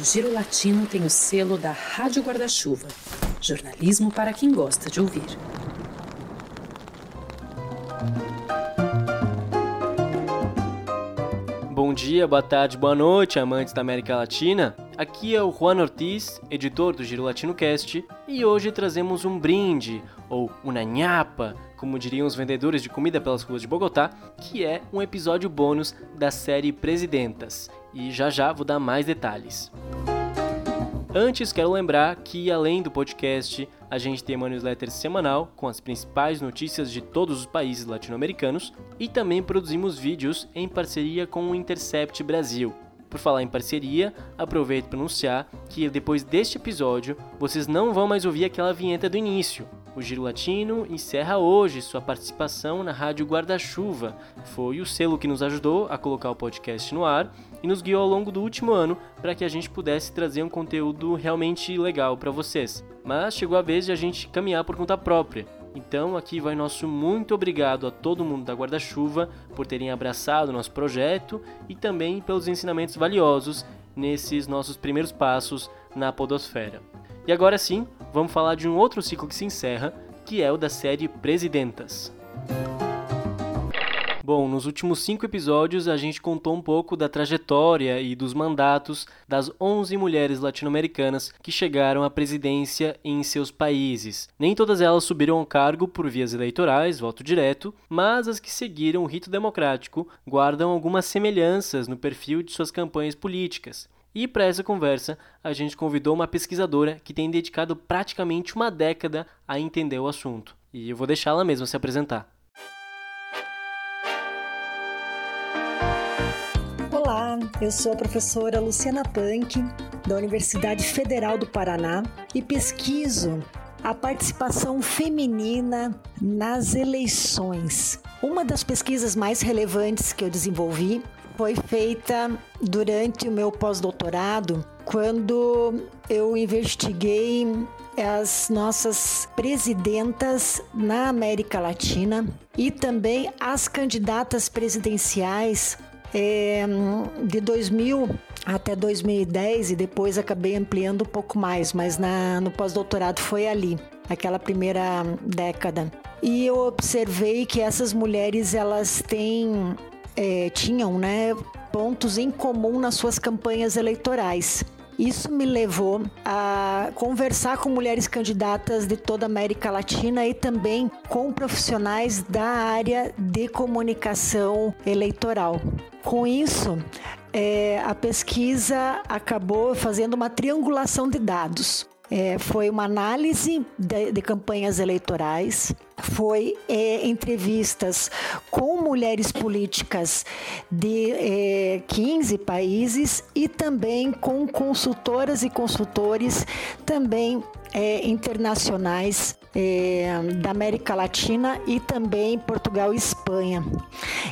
O Giro Latino tem o selo da Rádio Guarda-Chuva. Jornalismo para quem gosta de ouvir. Bom dia, boa tarde, boa noite, amantes da América Latina. Aqui é o Juan Ortiz, editor do Giro Latino Cast, e hoje trazemos um brinde, ou uma nhapa, como diriam os vendedores de comida pelas ruas de Bogotá, que é um episódio bônus da série Presidentas. E já já vou dar mais detalhes. Antes, quero lembrar que além do podcast, a gente tem uma newsletter semanal com as principais notícias de todos os países latino-americanos e também produzimos vídeos em parceria com o Intercept Brasil. Por falar em parceria, aproveito para anunciar que depois deste episódio vocês não vão mais ouvir aquela vinheta do início. O Giro Latino encerra hoje sua participação na Rádio Guarda-Chuva. Foi o selo que nos ajudou a colocar o podcast no ar e nos guiou ao longo do último ano para que a gente pudesse trazer um conteúdo realmente legal para vocês. Mas chegou a vez de a gente caminhar por conta própria. Então aqui vai nosso muito obrigado a todo mundo da Guarda-Chuva por terem abraçado nosso projeto e também pelos ensinamentos valiosos nesses nossos primeiros passos na podosfera. E agora sim, vamos falar de um outro ciclo que se encerra, que é o da série Presidentas. Bom, nos últimos cinco episódios a gente contou um pouco da trajetória e dos mandatos das 11 mulheres latino-americanas que chegaram à presidência em seus países. Nem todas elas subiram ao cargo por vias eleitorais, voto direto, mas as que seguiram o rito democrático guardam algumas semelhanças no perfil de suas campanhas políticas. E para essa conversa, a gente convidou uma pesquisadora que tem dedicado praticamente uma década a entender o assunto. E eu vou deixá-la mesma se apresentar. Olá, eu sou a professora Luciana Punk, da Universidade Federal do Paraná, e pesquiso a participação feminina nas eleições. Uma das pesquisas mais relevantes que eu desenvolvi foi feita durante o meu pós-doutorado, quando eu investiguei as nossas presidentas na América Latina e também as candidatas presidenciais é, de 2000 até 2010 e depois acabei ampliando um pouco mais, mas na, no pós-doutorado foi ali, aquela primeira década. E eu observei que essas mulheres elas têm é, tinham né, pontos em comum nas suas campanhas eleitorais. Isso me levou a conversar com mulheres candidatas de toda a América Latina e também com profissionais da área de comunicação eleitoral. Com isso, é, a pesquisa acabou fazendo uma triangulação de dados. É, foi uma análise de, de, campanhas eleitorais, foi é, entrevistas com mulheres políticas de é, 15 países e também com consultoras e consultores também é, internacionais é, da América Latina e também Portugal e Espanha.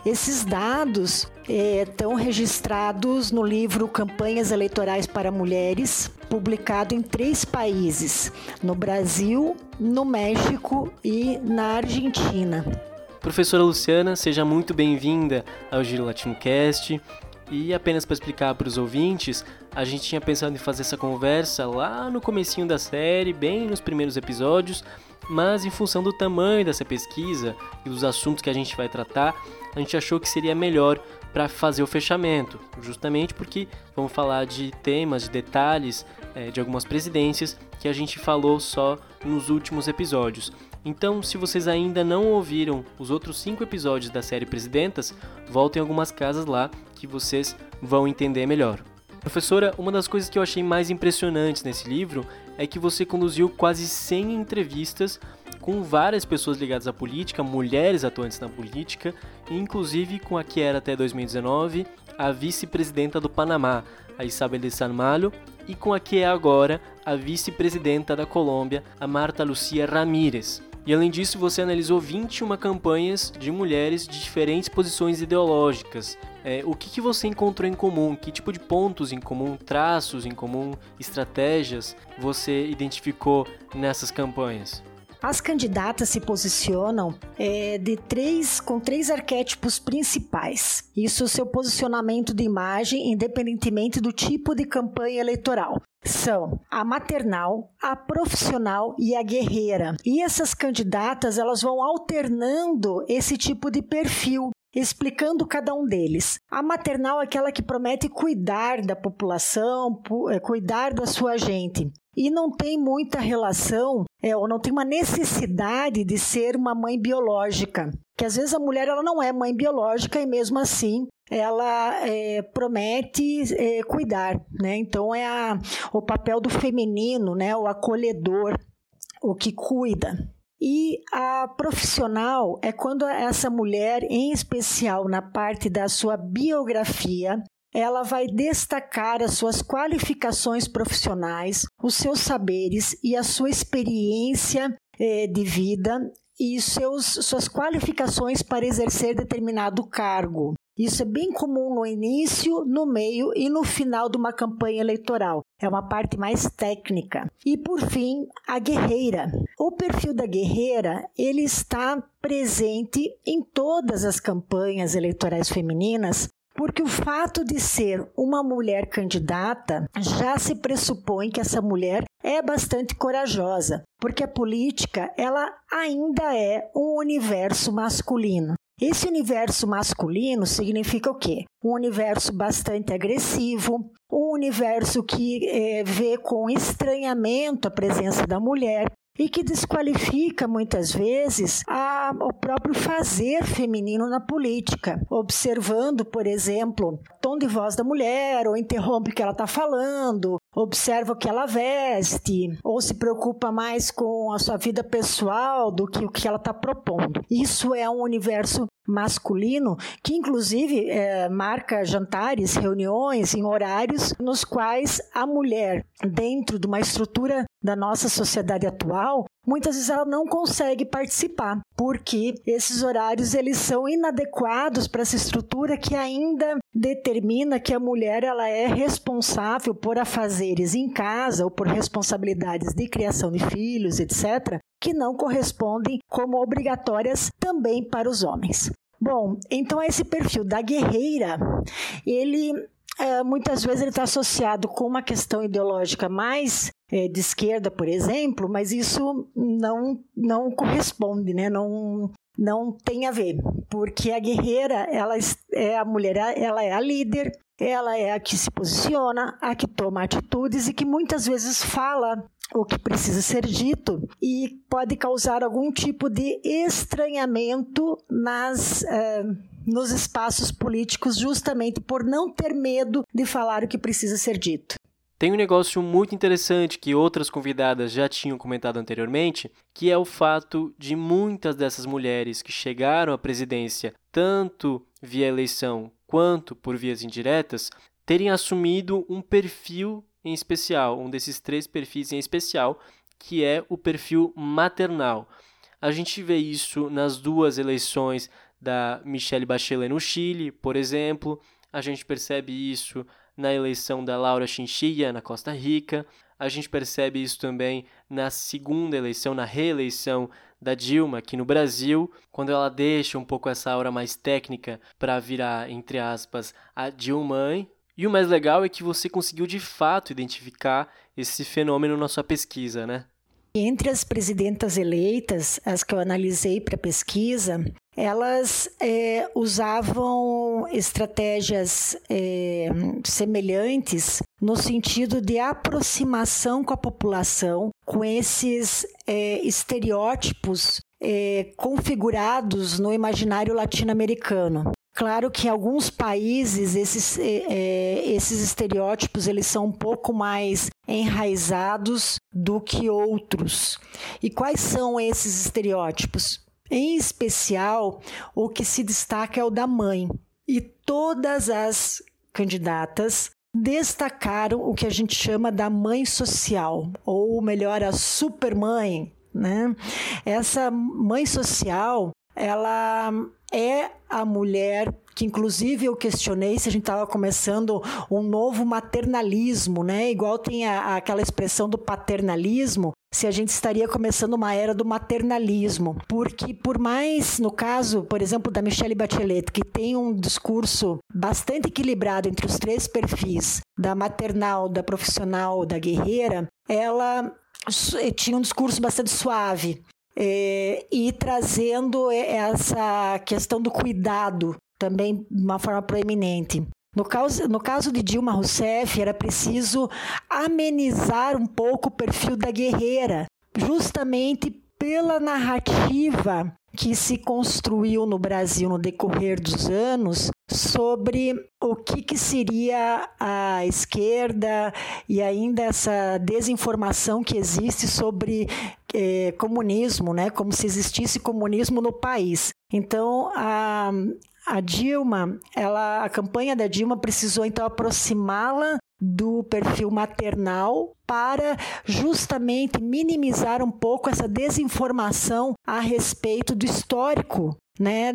Esses dados estão é, registrados no livro Campanhas Eleitorais para Mulheres, publicado em três países: no Brasil, no México e na Argentina. Professora Luciana, seja muito bem-vinda ao Giro Latino Cast. E apenas para explicar para os ouvintes, a gente tinha pensado em fazer essa conversa lá no comecinho da série, bem nos primeiros episódios, mas em função do tamanho dessa pesquisa e dos assuntos que a gente vai tratar, a gente achou que seria melhor para fazer o fechamento, justamente porque vamos falar de temas, de detalhes é, de algumas presidências que a gente falou só nos últimos episódios. Então, se vocês ainda não ouviram os outros cinco episódios da série Presidentas, voltem algumas casas lá que vocês vão entender melhor. Professora, uma das coisas que eu achei mais impressionantes nesse livro é que você conduziu quase 100 entrevistas com várias pessoas ligadas à política, mulheres atuantes na política, inclusive com a que era até 2019 a vice-presidenta do Panamá, a Isabel de San Malo, e com a que é agora a vice-presidenta da Colômbia, a Marta Lucia Ramírez. E além disso, você analisou 21 campanhas de mulheres de diferentes posições ideológicas. É, o que, que você encontrou em comum? Que tipo de pontos em comum, traços em comum, estratégias você identificou nessas campanhas? As candidatas se posicionam é, de três, com três arquétipos principais. Isso é o seu posicionamento de imagem, independentemente do tipo de campanha eleitoral são a maternal, a profissional e a guerreira. E essas candidatas, elas vão alternando esse tipo de perfil explicando cada um deles. A maternal é aquela que promete cuidar da população, é, cuidar da sua gente. E não tem muita relação, é, ou não tem uma necessidade de ser uma mãe biológica. Que às vezes a mulher ela não é mãe biológica e mesmo assim ela é, promete é, cuidar, né? Então é a, o papel do feminino, né? O acolhedor, o que cuida. E a profissional é quando essa mulher, em especial na parte da sua biografia, ela vai destacar as suas qualificações profissionais, os seus saberes e a sua experiência eh, de vida e seus, suas qualificações para exercer determinado cargo. Isso é bem comum no início, no meio e no final de uma campanha eleitoral. É uma parte mais técnica. E por fim, a guerreira. O perfil da guerreira, ele está presente em todas as campanhas eleitorais femininas, porque o fato de ser uma mulher candidata já se pressupõe que essa mulher é bastante corajosa, porque a política ela ainda é um universo masculino. Esse universo masculino significa o quê? Um universo bastante agressivo, um universo que é, vê com estranhamento a presença da mulher, e que desqualifica muitas vezes a, o próprio fazer feminino na política, observando, por exemplo, tom de voz da mulher, ou interrompe o que ela está falando, observa o que ela veste, ou se preocupa mais com a sua vida pessoal do que o que ela está propondo. Isso é um universo masculino que, inclusive, é, marca jantares, reuniões em horários nos quais a mulher, dentro de uma estrutura da nossa sociedade atual, muitas vezes ela não consegue participar, porque esses horários eles são inadequados para essa estrutura que ainda determina que a mulher ela é responsável por afazeres em casa ou por responsabilidades de criação de filhos, etc., que não correspondem como obrigatórias também para os homens. Bom, então esse perfil da guerreira, ele é, muitas vezes ele está associado com uma questão ideológica mais de esquerda, por exemplo, mas isso não, não corresponde, né? não, não tem a ver, porque a guerreira, ela é a mulher, ela é a líder, ela é a que se posiciona, a que toma atitudes e que muitas vezes fala o que precisa ser dito e pode causar algum tipo de estranhamento nas, eh, nos espaços políticos, justamente por não ter medo de falar o que precisa ser dito. Tem um negócio muito interessante que outras convidadas já tinham comentado anteriormente, que é o fato de muitas dessas mulheres que chegaram à presidência, tanto via eleição quanto por vias indiretas, terem assumido um perfil em especial, um desses três perfis em especial, que é o perfil maternal. A gente vê isso nas duas eleições da Michelle Bachelet no Chile, por exemplo. A gente percebe isso na eleição da Laura Chinchilla na Costa Rica. A gente percebe isso também na segunda eleição, na reeleição da Dilma aqui no Brasil, quando ela deixa um pouco essa aura mais técnica para virar, entre aspas, a Dilma. E o mais legal é que você conseguiu de fato identificar esse fenômeno na sua pesquisa, né? Entre as presidentas eleitas, as que eu analisei para pesquisa, elas é, usavam estratégias é, semelhantes no sentido de aproximação com a população, com esses é, estereótipos é, configurados no imaginário latino-americano. Claro que em alguns países esses, é, é, esses estereótipos eles são um pouco mais enraizados do que outros. E quais são esses estereótipos? Em especial, o que se destaca é o da mãe. E todas as candidatas destacaram o que a gente chama da mãe social, ou melhor, a supermãe. Né? Essa mãe social, ela é a mulher que inclusive eu questionei se a gente estava começando um novo maternalismo, né? Igual tem a, aquela expressão do paternalismo, se a gente estaria começando uma era do maternalismo, porque por mais no caso, por exemplo, da Michelle Bachelet, que tem um discurso bastante equilibrado entre os três perfis, da maternal, da profissional, da guerreira, ela tinha um discurso bastante suave. É, e trazendo essa questão do cuidado também de uma forma proeminente. No caso, no caso de Dilma Rousseff, era preciso amenizar um pouco o perfil da guerreira, justamente pela narrativa que se construiu no Brasil no decorrer dos anos sobre o que, que, seria a esquerda e ainda essa desinformação que existe sobre eh, comunismo, né? como se existisse comunismo no país. Então, a, a Dilma, ela, a campanha da Dilma precisou então aproximá-la do perfil maternal para justamente minimizar um pouco essa desinformação a respeito do histórico, né,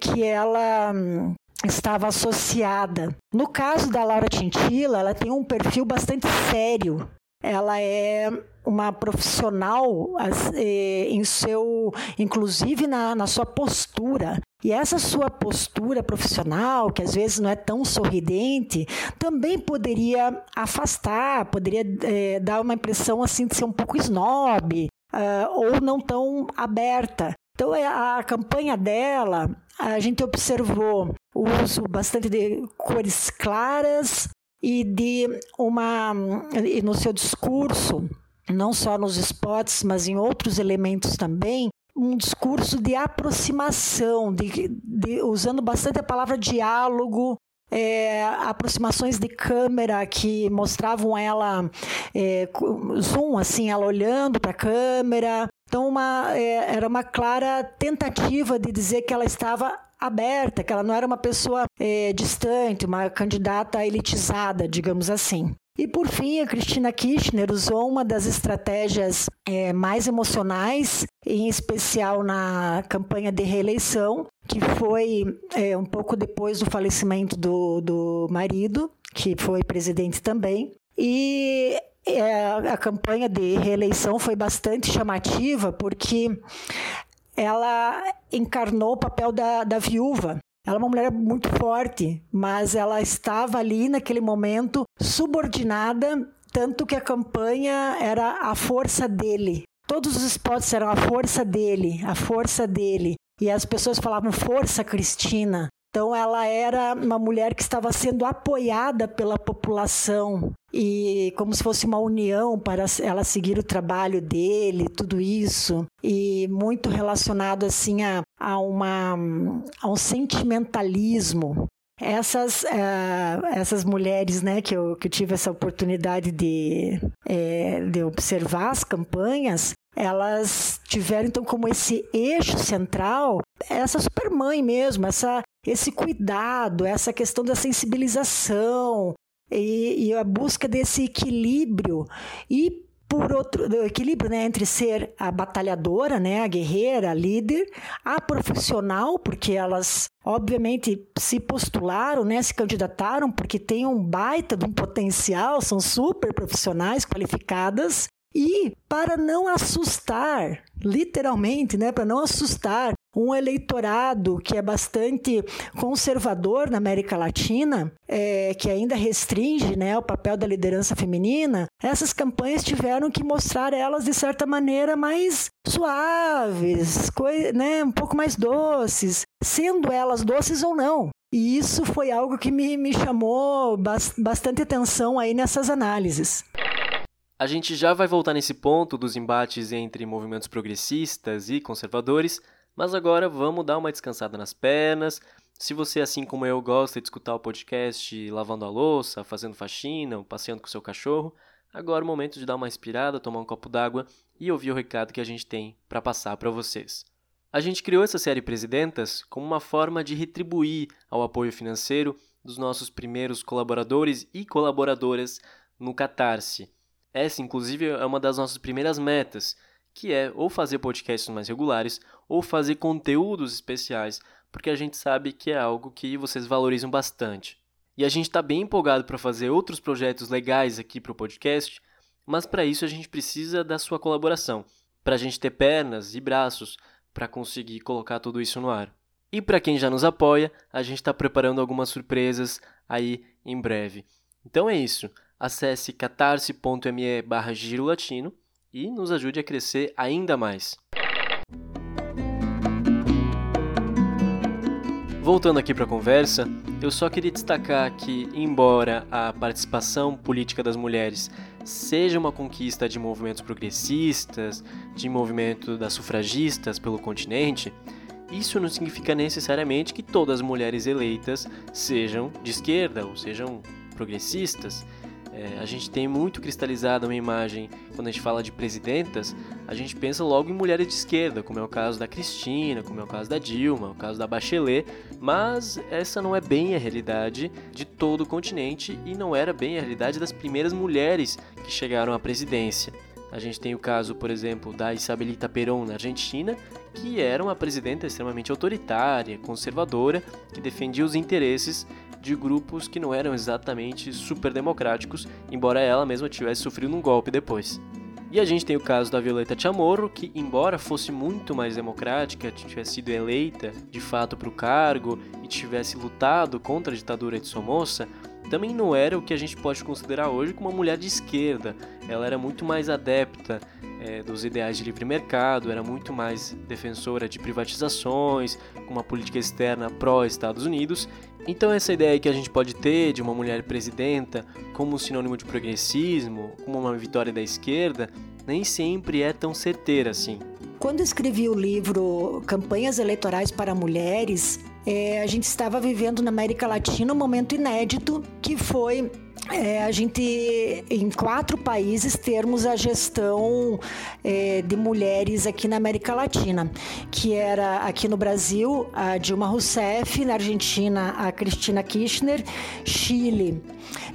que ela hum, estava associada. No caso da Laura Tintila, ela tem um perfil bastante sério. Ela é uma profissional eh, em seu, inclusive na, na sua postura. E essa sua postura profissional, que às vezes não é tão sorridente, também poderia afastar, poderia é, dar uma impressão assim de ser um pouco snob uh, ou não tão aberta. Então, é, a campanha dela, a gente observou o uso bastante de cores claras e de uma e no seu discurso, não só nos spots, mas em outros elementos também, um discurso de aproximação, de, de, usando bastante a palavra diálogo, é, aproximações de câmera que mostravam ela é, zoom, assim, ela olhando para a câmera. Então, uma, é, era uma clara tentativa de dizer que ela estava aberta, que ela não era uma pessoa é, distante, uma candidata elitizada, digamos assim. E por fim, a Cristina Kirchner usou uma das estratégias é, mais emocionais, em especial na campanha de reeleição, que foi é, um pouco depois do falecimento do, do marido, que foi presidente também. E é, a campanha de reeleição foi bastante chamativa, porque ela encarnou o papel da, da viúva, ela é uma mulher muito forte, mas ela estava ali naquele momento subordinada, tanto que a campanha era a força dele. Todos os spots eram a força dele, a força dele. E as pessoas falavam força Cristina. Então ela era uma mulher que estava sendo apoiada pela população e como se fosse uma união para ela seguir o trabalho dele, tudo isso e muito relacionado assim a, a, uma, a um sentimentalismo. Essas, uh, essas mulheres né, que, eu, que eu tive essa oportunidade de, é, de observar as campanhas, elas tiveram então como esse eixo central essa supermãe mesmo, essa, esse cuidado, essa questão da sensibilização e, e a busca desse equilíbrio. E por outro equilíbrio né, entre ser a batalhadora, né, a guerreira, a líder, a profissional, porque elas obviamente se postularam, né, se candidataram porque têm um baita de um potencial, são super profissionais qualificadas e para não assustar, literalmente, né, para não assustar um eleitorado que é bastante conservador na América Latina, é, que ainda restringe né, o papel da liderança feminina, essas campanhas tiveram que mostrar elas de certa maneira mais suaves, né, um pouco mais doces, sendo elas doces ou não. E isso foi algo que me, me chamou bastante atenção aí nessas análises. A gente já vai voltar nesse ponto dos embates entre movimentos progressistas e conservadores, mas agora vamos dar uma descansada nas pernas. Se você, assim como eu, gosta de escutar o podcast lavando a louça, fazendo faxina ou passeando com seu cachorro, agora é o momento de dar uma inspirada, tomar um copo d'água e ouvir o recado que a gente tem para passar para vocês. A gente criou essa série Presidentas como uma forma de retribuir ao apoio financeiro dos nossos primeiros colaboradores e colaboradoras no Catarse. Essa, inclusive, é uma das nossas primeiras metas, que é ou fazer podcasts mais regulares ou fazer conteúdos especiais, porque a gente sabe que é algo que vocês valorizam bastante. E a gente está bem empolgado para fazer outros projetos legais aqui para o podcast. Mas para isso a gente precisa da sua colaboração, para a gente ter pernas e braços para conseguir colocar tudo isso no ar. E para quem já nos apoia, a gente está preparando algumas surpresas aí em breve. Então é isso. Acesse catarse.me barra giro latino e nos ajude a crescer ainda mais. Voltando aqui para a conversa, eu só queria destacar que, embora a participação política das mulheres seja uma conquista de movimentos progressistas, de movimento das sufragistas pelo continente, isso não significa necessariamente que todas as mulheres eleitas sejam de esquerda ou sejam progressistas. É, a gente tem muito cristalizada uma imagem, quando a gente fala de presidentas, a gente pensa logo em mulheres de esquerda, como é o caso da Cristina, como é o caso da Dilma, o caso da Bachelet, mas essa não é bem a realidade de todo o continente e não era bem a realidade das primeiras mulheres que chegaram à presidência. A gente tem o caso, por exemplo, da Isabelita Perón na Argentina, que era uma presidenta extremamente autoritária, conservadora, que defendia os interesses de grupos que não eram exatamente super democráticos, embora ela mesma tivesse sofrido um golpe depois. E a gente tem o caso da Violeta Chamorro, que, embora fosse muito mais democrática, tivesse sido eleita de fato para o cargo e tivesse lutado contra a ditadura de Somoza, também não era o que a gente pode considerar hoje como uma mulher de esquerda. Ela era muito mais adepta é, dos ideais de livre mercado, era muito mais defensora de privatizações, com uma política externa pró-Estados Unidos. Então, essa ideia que a gente pode ter de uma mulher presidenta como sinônimo de progressismo, como uma vitória da esquerda, nem sempre é tão certeira assim. Quando escrevi o livro Campanhas Eleitorais para Mulheres, é, a gente estava vivendo na América Latina um momento inédito que foi é, a gente, em quatro países, termos a gestão é, de mulheres aqui na América Latina, que era aqui no Brasil a Dilma Rousseff, na Argentina a Cristina Kirchner, Chile,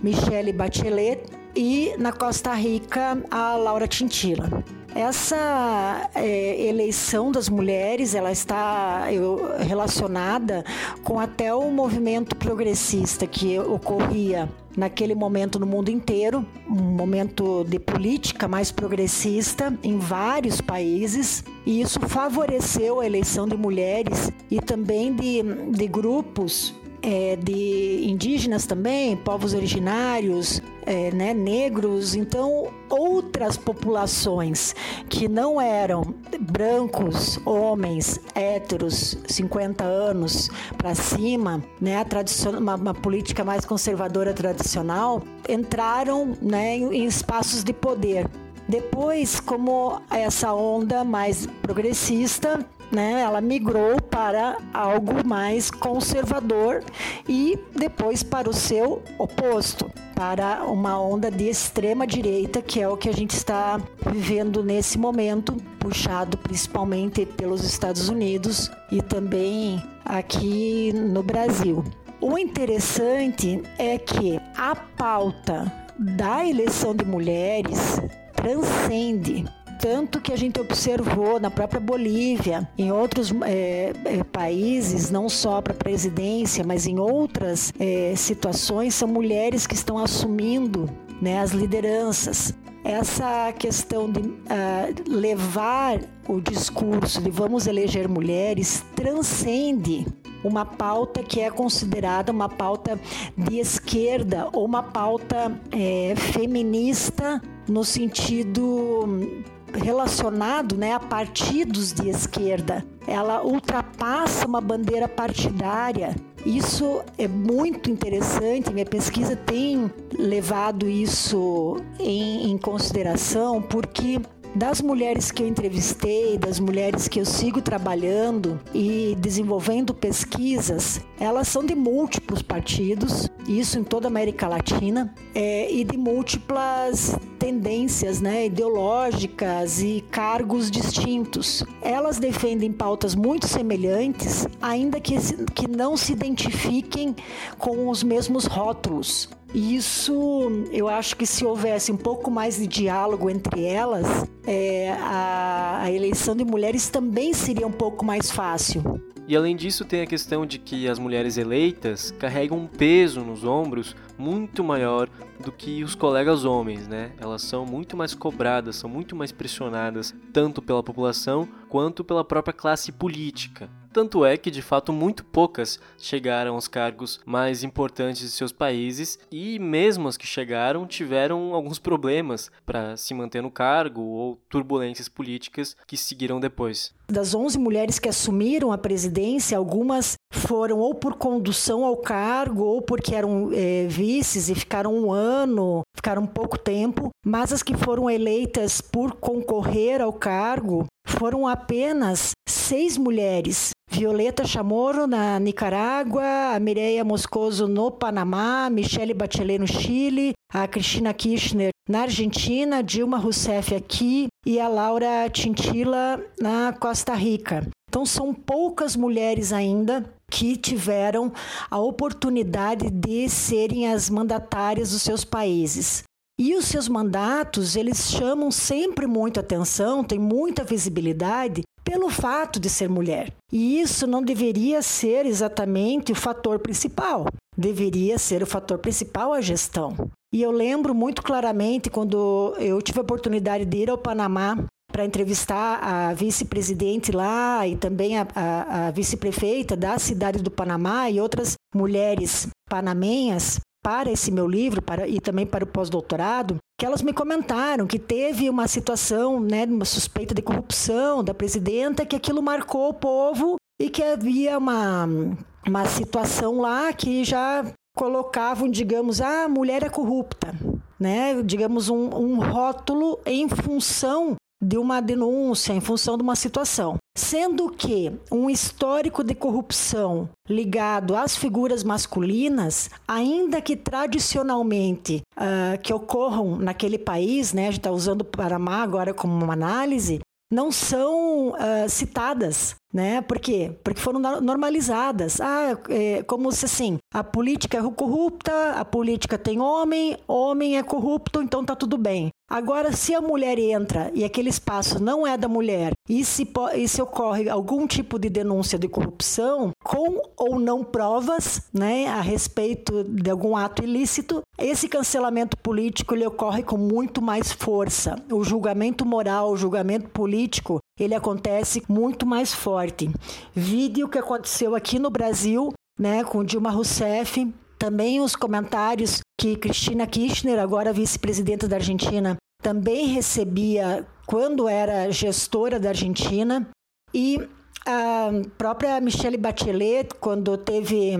Michelle Bachelet e na Costa Rica a Laura Tintila. Essa é, eleição das mulheres, ela está eu, relacionada com até o movimento progressista que ocorria naquele momento no mundo inteiro, um momento de política mais progressista em vários países, e isso favoreceu a eleição de mulheres e também de, de grupos é, de indígenas também, povos originários, é, né, negros, então outras populações que não eram brancos, homens, héteros, 50 anos para cima, né, uma, uma, política mais conservadora tradicional, entraram né, em, em espaços de poder. Depois, como essa onda mais progressista né, ela migrou para algo mais conservador e depois para o seu oposto, para uma onda de extrema direita, que é o que a gente está vivendo nesse momento, puxado principalmente pelos Estados Unidos e também aqui no Brasil. O interessante é que a pauta da eleição de mulheres transcende tanto que a gente observou na própria Bolívia, em outros é, países, não só para a presidência, mas em outras é, situações, são mulheres que estão assumindo né, as lideranças. Essa questão de uh, levar o discurso de vamos eleger mulheres transcende uma pauta que é considerada uma pauta de esquerda ou uma pauta é, feminista no sentido relacionado né, a partidos de esquerda. Ela ultrapassa uma bandeira partidária. Isso é muito interessante. Minha pesquisa tem levado isso em, em consideração porque das mulheres que eu entrevistei, das mulheres que eu sigo trabalhando e desenvolvendo pesquisas, elas são de múltiplos partidos, isso em toda a América Latina, é, e de múltiplas tendências né, ideológicas e cargos distintos. Elas defendem pautas muito semelhantes, ainda que, que não se identifiquem com os mesmos rótulos. Isso, eu acho que se houvesse um pouco mais de diálogo entre elas, é, a, a eleição de mulheres também seria um pouco mais fácil. E além disso, tem a questão de que as mulheres eleitas carregam um peso nos ombros muito maior do que os colegas homens, né? Elas são muito mais cobradas, são muito mais pressionadas, tanto pela população quanto pela própria classe política. Tanto é que, de fato, muito poucas chegaram aos cargos mais importantes de seus países e, mesmo as que chegaram, tiveram alguns problemas para se manter no cargo ou turbulências políticas que seguiram depois. Das 11 mulheres que assumiram a presidência, algumas foram ou por condução ao cargo ou porque eram é, vices e ficaram um ano, ficaram pouco tempo, mas as que foram eleitas por concorrer ao cargo foram apenas seis mulheres. Violeta Chamorro na Nicarágua, a Mireia Moscoso no Panamá, Michelle Bachelet no Chile, a Cristina Kirchner na Argentina, Dilma Rousseff aqui e a Laura Tintila na Costa Rica. Então são poucas mulheres ainda que tiveram a oportunidade de serem as mandatárias dos seus países. E os seus mandatos, eles chamam sempre muito atenção, têm muita visibilidade pelo fato de ser mulher. E isso não deveria ser exatamente o fator principal. Deveria ser o fator principal a gestão. E eu lembro muito claramente quando eu tive a oportunidade de ir ao Panamá para entrevistar a vice-presidente lá e também a, a, a vice-prefeita da cidade do Panamá e outras mulheres panamenhas para esse meu livro para, e também para o pós-doutorado, que elas me comentaram que teve uma situação, né, uma suspeita de corrupção da presidenta, que aquilo marcou o povo e que havia uma, uma situação lá que já colocavam, digamos, ah, a mulher é corrupta, né? Digamos, um, um rótulo em função de uma denúncia em função de uma situação. Sendo que um histórico de corrupção ligado às figuras masculinas, ainda que tradicionalmente uh, que ocorram naquele país, né, a gente está usando o Paramá agora como uma análise, não são uh, citadas né? Por quê? Porque foram normalizadas. Ah, é, como se assim, a política é corrupta, a política tem homem, homem é corrupto, então tá tudo bem. Agora, se a mulher entra e aquele espaço não é da mulher, e se, e se ocorre algum tipo de denúncia de corrupção, com ou não provas né, a respeito de algum ato ilícito, esse cancelamento político ele ocorre com muito mais força. O julgamento moral, o julgamento político, ele acontece muito mais forte. Vídeo que aconteceu aqui no Brasil, né, com Dilma Rousseff, também os comentários que Cristina Kirchner, agora vice-presidenta da Argentina, também recebia quando era gestora da Argentina. E a própria Michelle Bachelet, quando teve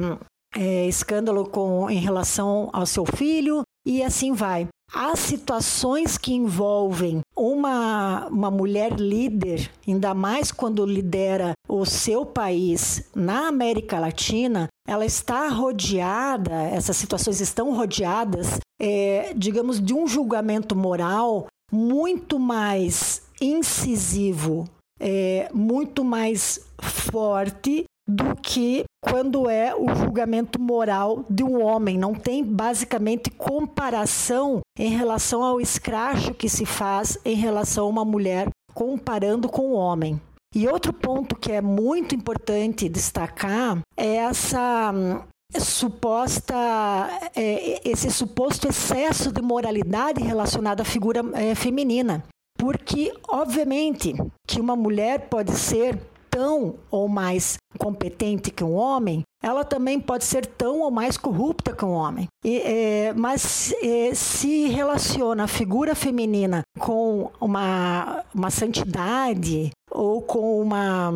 é, escândalo com, em relação ao seu filho, e assim vai. As situações que envolvem uma, uma mulher líder, ainda mais quando lidera o seu país na América Latina, ela está rodeada, essas situações estão rodeadas, é, digamos, de um julgamento moral muito mais incisivo, é, muito mais forte do que quando é o julgamento moral de um homem. Não tem basicamente comparação em relação ao escracho que se faz em relação a uma mulher comparando com o homem. E outro ponto que é muito importante destacar é essa hum, suposta é, esse suposto excesso de moralidade relacionado à figura é, feminina porque obviamente que uma mulher pode ser tão ou mais competente que um homem, ela também pode ser tão ou mais corrupta que um homem. E, é, mas é, se relaciona a figura feminina com uma, uma santidade ou com uma.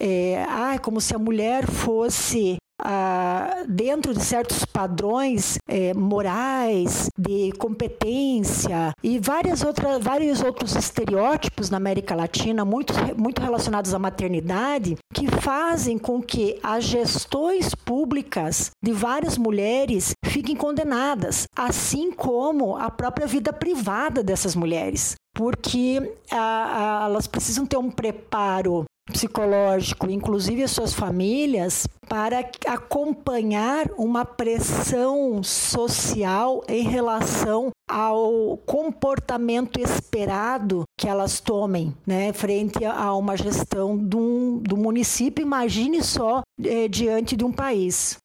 É, ah, como se a mulher fosse ah, dentro de certos padrões é, morais, de competência e várias outras, vários outros estereótipos na América Latina, muito, muito relacionados à maternidade, que fazem com que as gestões públicas de várias mulheres fiquem condenadas, assim como a própria vida privada dessas mulheres. Porque a, a, elas precisam ter um preparo psicológico, inclusive as suas famílias, para acompanhar uma pressão social em relação ao comportamento esperado que elas tomem, né, frente a uma gestão do, do município. Imagine só é, diante de um país.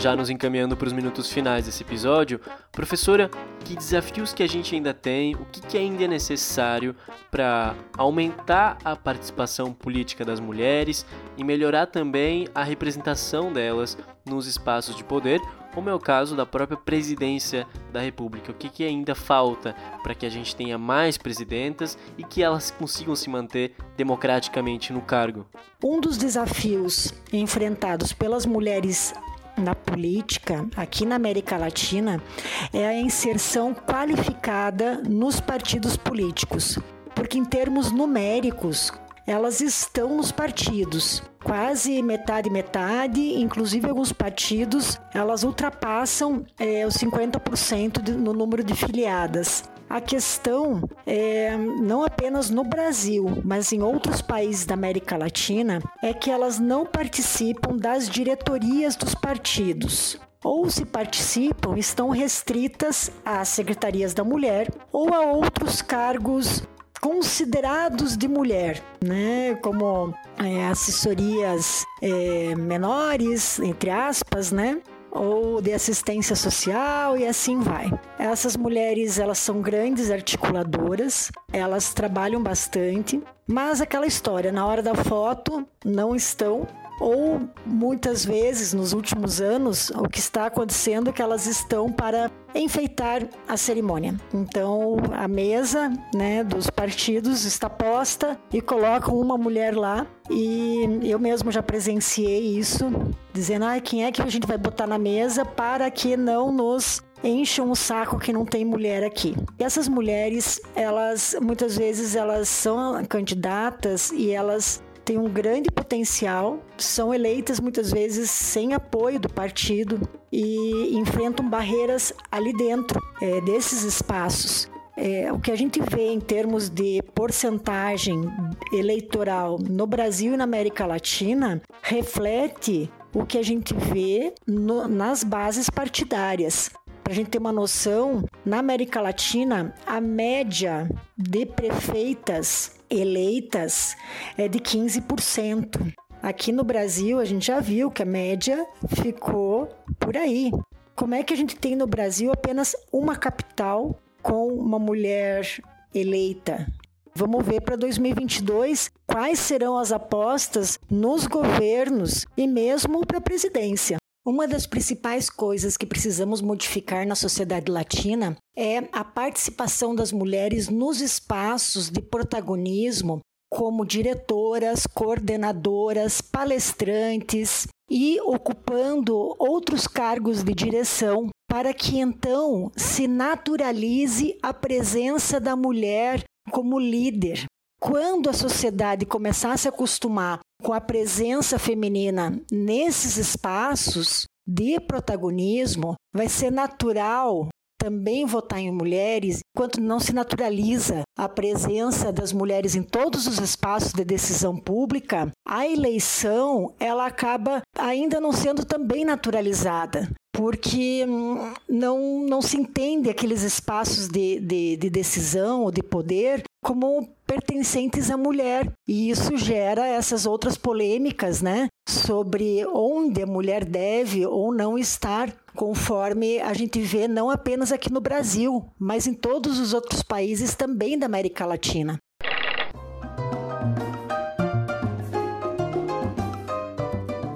Já nos encaminhando para os minutos finais desse episódio, professora, que desafios que a gente ainda tem, o que, que ainda é necessário para aumentar a participação política das mulheres e melhorar também a representação delas nos espaços de poder, como é o caso da própria presidência da República. O que, que ainda falta para que a gente tenha mais presidentas e que elas consigam se manter democraticamente no cargo? Um dos desafios enfrentados pelas mulheres na política aqui na América Latina é a inserção qualificada nos partidos políticos, porque em termos numéricos elas estão nos partidos. Quase metade metade, inclusive alguns partidos, elas ultrapassam é, os 50% de, no número de filiadas. A questão é não apenas no Brasil, mas em outros países da América Latina, é que elas não participam das diretorias dos partidos ou se participam estão restritas às secretarias da mulher ou a outros cargos considerados de mulher, né? Como é, assessorias é, menores, entre aspas, né? ou de assistência social e assim vai. Essas mulheres, elas são grandes articuladoras, elas trabalham bastante, mas aquela história, na hora da foto, não estão ou muitas vezes nos últimos anos o que está acontecendo é que elas estão para enfeitar a cerimônia. Então a mesa, né, dos partidos está posta e colocam uma mulher lá e eu mesmo já presenciei isso, dizendo: "Ah, quem é que a gente vai botar na mesa para que não nos encham o saco que não tem mulher aqui. E essas mulheres, elas muitas vezes elas são candidatas e elas têm um grande potencial, são eleitas muitas vezes sem apoio do partido e enfrentam barreiras ali dentro é, desses espaços. É, o que a gente vê em termos de porcentagem eleitoral no Brasil e na América Latina reflete o que a gente vê no, nas bases partidárias. Para a gente ter uma noção, na América Latina, a média de prefeitas eleitas é de 15%. Aqui no Brasil, a gente já viu que a média ficou por aí. Como é que a gente tem no Brasil apenas uma capital com uma mulher eleita? Vamos ver para 2022 quais serão as apostas nos governos e mesmo para a presidência. Uma das principais coisas que precisamos modificar na sociedade latina é a participação das mulheres nos espaços de protagonismo, como diretoras, coordenadoras, palestrantes e ocupando outros cargos de direção, para que então se naturalize a presença da mulher como líder. Quando a sociedade começar a se acostumar com a presença feminina nesses espaços de protagonismo, vai ser natural também votar em mulheres, enquanto não se naturaliza a presença das mulheres em todos os espaços de decisão pública, a eleição ela acaba ainda não sendo também naturalizada porque hum, não, não se entende aqueles espaços de, de, de decisão ou de poder como pertencentes à mulher. E isso gera essas outras polêmicas, né? Sobre onde a mulher deve ou não estar, conforme a gente vê não apenas aqui no Brasil, mas em todos os outros países também da América Latina.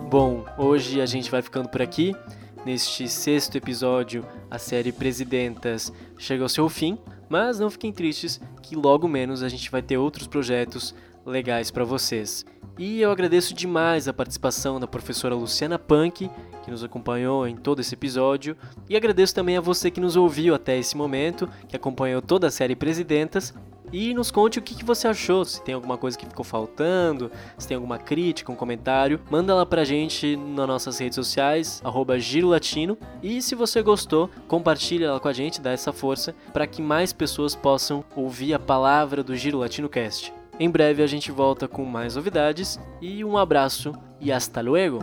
Bom, hoje a gente vai ficando por aqui. Neste sexto episódio, a série Presidentas chega ao seu fim, mas não fiquem tristes que logo menos a gente vai ter outros projetos legais para vocês. E eu agradeço demais a participação da professora Luciana Punk, que nos acompanhou em todo esse episódio, e agradeço também a você que nos ouviu até esse momento, que acompanhou toda a série Presidentas. e nos conte o que, você achou, se tem alguma coisa que ficou faltando, se tem alguma crítica, um comentário, manda lá pra gente nas nossas redes sociais, arroba Giro Latino, e se você gostou, compartilha lá com a gente, dá essa força para que mais pessoas possam ouvir a palavra do Giro Latino Cast. Em breve a gente volta com mais novidades e um abraço e hasta luego!